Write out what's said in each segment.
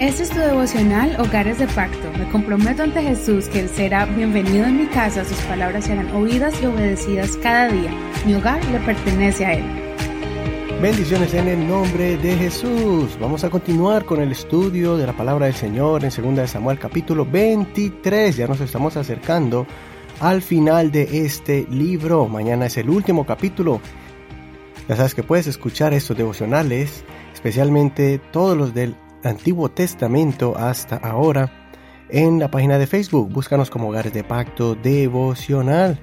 Este es tu devocional Hogares de Pacto. Me comprometo ante Jesús que Él será bienvenido en mi casa, sus palabras serán oídas y obedecidas cada día. Mi hogar le pertenece a Él. Bendiciones en el nombre de Jesús. Vamos a continuar con el estudio de la palabra del Señor en 2 Samuel capítulo 23. Ya nos estamos acercando al final de este libro. Mañana es el último capítulo. Ya sabes que puedes escuchar estos devocionales, especialmente todos los del Antiguo Testamento hasta ahora en la página de Facebook. Búscanos como Hogares de Pacto Devocional.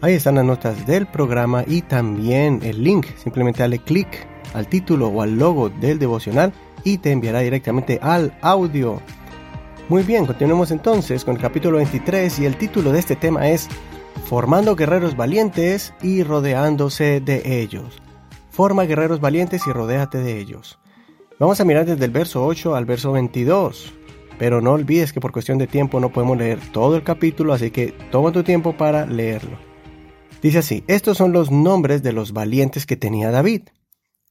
Ahí están las notas del programa y también el link. Simplemente dale clic al título o al logo del devocional y te enviará directamente al audio. Muy bien, continuemos entonces con el capítulo 23 y el título de este tema es Formando guerreros valientes y rodeándose de ellos. Forma guerreros valientes y rodéate de ellos. Vamos a mirar desde el verso 8 al verso 22. Pero no olvides que por cuestión de tiempo no podemos leer todo el capítulo, así que toma tu tiempo para leerlo. Dice así, estos son los nombres de los valientes que tenía David.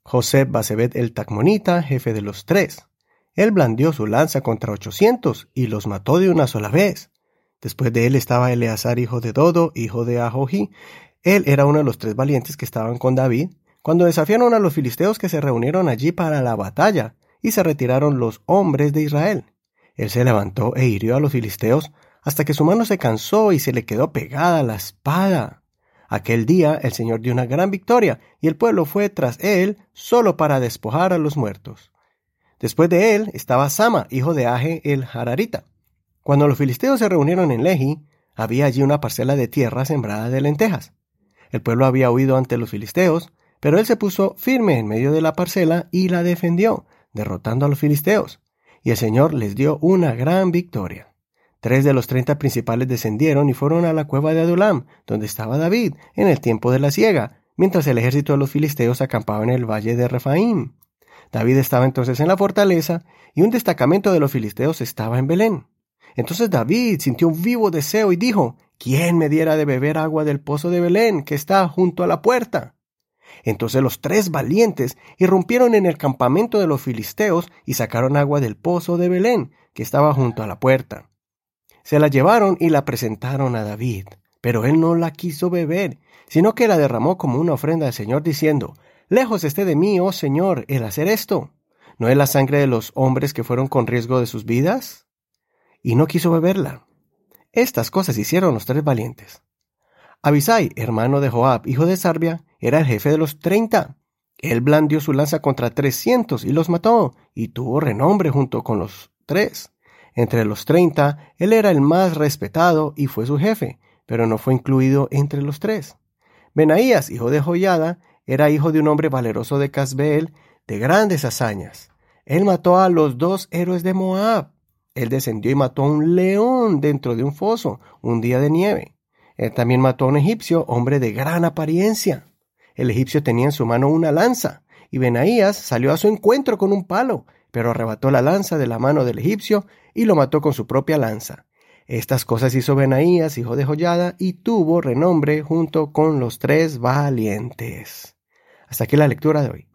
José Basebet el Tacmonita, jefe de los tres. Él blandió su lanza contra ochocientos y los mató de una sola vez. Después de él estaba Eleazar, hijo de Dodo, hijo de Ahoji. Él era uno de los tres valientes que estaban con David, cuando desafiaron a los filisteos que se reunieron allí para la batalla, y se retiraron los hombres de Israel. Él se levantó e hirió a los filisteos hasta que su mano se cansó y se le quedó pegada la espada. Aquel día el Señor dio una gran victoria, y el pueblo fue tras él solo para despojar a los muertos. Después de él estaba Sama, hijo de Aje el Hararita. Cuando los filisteos se reunieron en Lehi, había allí una parcela de tierra sembrada de lentejas. El pueblo había huido ante los filisteos, pero él se puso firme en medio de la parcela y la defendió, derrotando a los filisteos, y el Señor les dio una gran victoria. Tres de los treinta principales descendieron y fueron a la cueva de Adulam, donde estaba David, en el tiempo de la siega, mientras el ejército de los filisteos acampaba en el valle de Refaim. David estaba entonces en la fortaleza, y un destacamento de los filisteos estaba en Belén. Entonces David sintió un vivo deseo y dijo, ¿Quién me diera de beber agua del pozo de Belén, que está junto a la puerta? Entonces los tres valientes irrumpieron en el campamento de los filisteos y sacaron agua del pozo de Belén, que estaba junto a la puerta. Se la llevaron y la presentaron a David, pero él no la quiso beber, sino que la derramó como una ofrenda al Señor, diciendo, Lejos esté de mí, oh Señor, el hacer esto. ¿No es la sangre de los hombres que fueron con riesgo de sus vidas? Y no quiso beberla. Estas cosas hicieron los tres valientes. Abisai, hermano de Joab, hijo de Sarbia, era el jefe de los treinta. Él blandió su lanza contra trescientos y los mató, y tuvo renombre junto con los tres. Entre los treinta, él era el más respetado y fue su jefe, pero no fue incluido entre los tres. Benaías, hijo de Joyada, era hijo de un hombre valeroso de Casbeel, de grandes hazañas. Él mató a los dos héroes de Moab. Él descendió y mató a un león dentro de un foso, un día de nieve. Él también mató a un egipcio, hombre de gran apariencia. El egipcio tenía en su mano una lanza, y Benaías salió a su encuentro con un palo, pero arrebató la lanza de la mano del egipcio y lo mató con su propia lanza. Estas cosas hizo Benaías, hijo de Joyada, y tuvo renombre junto con los tres valientes. Hasta aquí la lectura de hoy.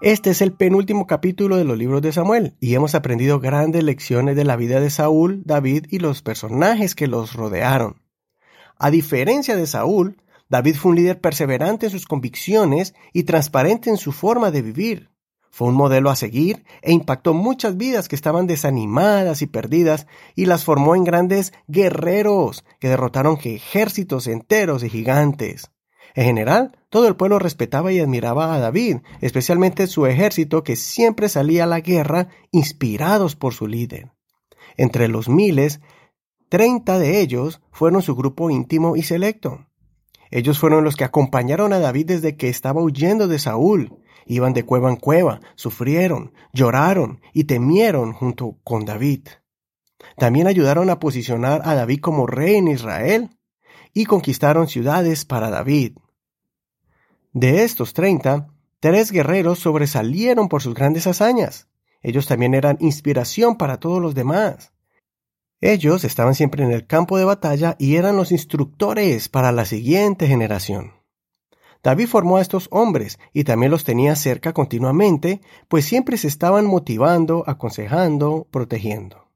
Este es el penúltimo capítulo de los libros de Samuel, y hemos aprendido grandes lecciones de la vida de Saúl, David y los personajes que los rodearon. A diferencia de Saúl, David fue un líder perseverante en sus convicciones y transparente en su forma de vivir. Fue un modelo a seguir e impactó muchas vidas que estaban desanimadas y perdidas y las formó en grandes guerreros que derrotaron ejércitos enteros y gigantes. En general, todo el pueblo respetaba y admiraba a David, especialmente su ejército que siempre salía a la guerra inspirados por su líder. Entre los miles Treinta de ellos fueron su grupo íntimo y selecto. Ellos fueron los que acompañaron a David desde que estaba huyendo de Saúl. Iban de cueva en cueva, sufrieron, lloraron y temieron junto con David. También ayudaron a posicionar a David como rey en Israel y conquistaron ciudades para David. De estos treinta, tres guerreros sobresalieron por sus grandes hazañas. Ellos también eran inspiración para todos los demás. Ellos estaban siempre en el campo de batalla y eran los instructores para la siguiente generación. David formó a estos hombres y también los tenía cerca continuamente, pues siempre se estaban motivando, aconsejando, protegiendo.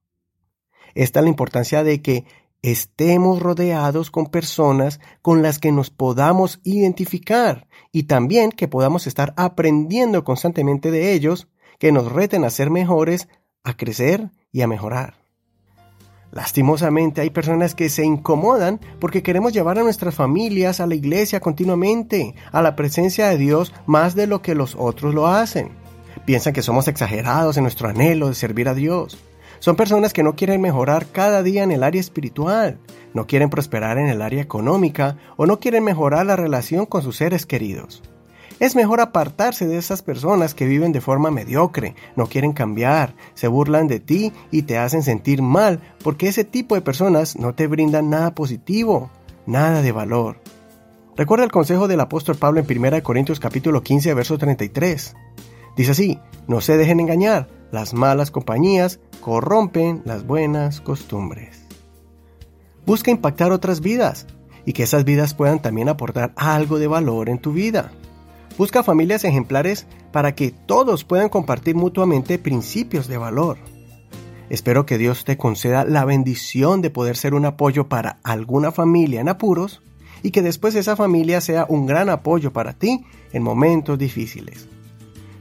Esta es la importancia de que estemos rodeados con personas con las que nos podamos identificar y también que podamos estar aprendiendo constantemente de ellos, que nos reten a ser mejores, a crecer y a mejorar. Lastimosamente hay personas que se incomodan porque queremos llevar a nuestras familias a la iglesia continuamente, a la presencia de Dios más de lo que los otros lo hacen. Piensan que somos exagerados en nuestro anhelo de servir a Dios. Son personas que no quieren mejorar cada día en el área espiritual, no quieren prosperar en el área económica o no quieren mejorar la relación con sus seres queridos. Es mejor apartarse de esas personas que viven de forma mediocre, no quieren cambiar, se burlan de ti y te hacen sentir mal porque ese tipo de personas no te brindan nada positivo, nada de valor. Recuerda el consejo del apóstol Pablo en 1 Corintios capítulo 15 verso 33. Dice así, no se dejen engañar, las malas compañías corrompen las buenas costumbres. Busca impactar otras vidas y que esas vidas puedan también aportar algo de valor en tu vida. Busca familias ejemplares para que todos puedan compartir mutuamente principios de valor. Espero que Dios te conceda la bendición de poder ser un apoyo para alguna familia en apuros y que después esa familia sea un gran apoyo para ti en momentos difíciles.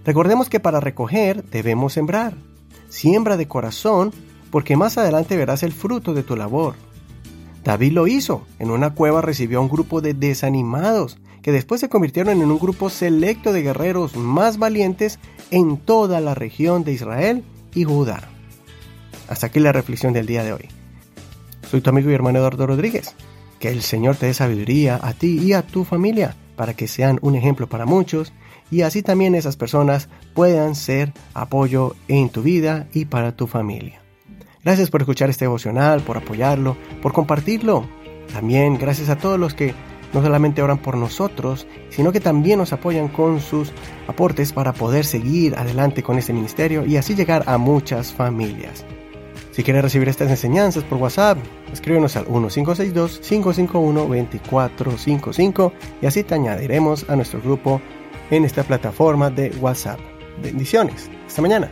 Recordemos que para recoger debemos sembrar. Siembra de corazón porque más adelante verás el fruto de tu labor. David lo hizo. En una cueva recibió a un grupo de desanimados que después se convirtieron en un grupo selecto de guerreros más valientes en toda la región de Israel y Judá. Hasta aquí la reflexión del día de hoy. Soy tu amigo y hermano Eduardo Rodríguez. Que el Señor te dé sabiduría a ti y a tu familia para que sean un ejemplo para muchos y así también esas personas puedan ser apoyo en tu vida y para tu familia. Gracias por escuchar este devocional, por apoyarlo, por compartirlo. También gracias a todos los que no solamente oran por nosotros, sino que también nos apoyan con sus aportes para poder seguir adelante con este ministerio y así llegar a muchas familias. Si quieres recibir estas enseñanzas por WhatsApp, escríbenos al 1562-551-2455 y así te añadiremos a nuestro grupo en esta plataforma de WhatsApp. Bendiciones. Hasta mañana.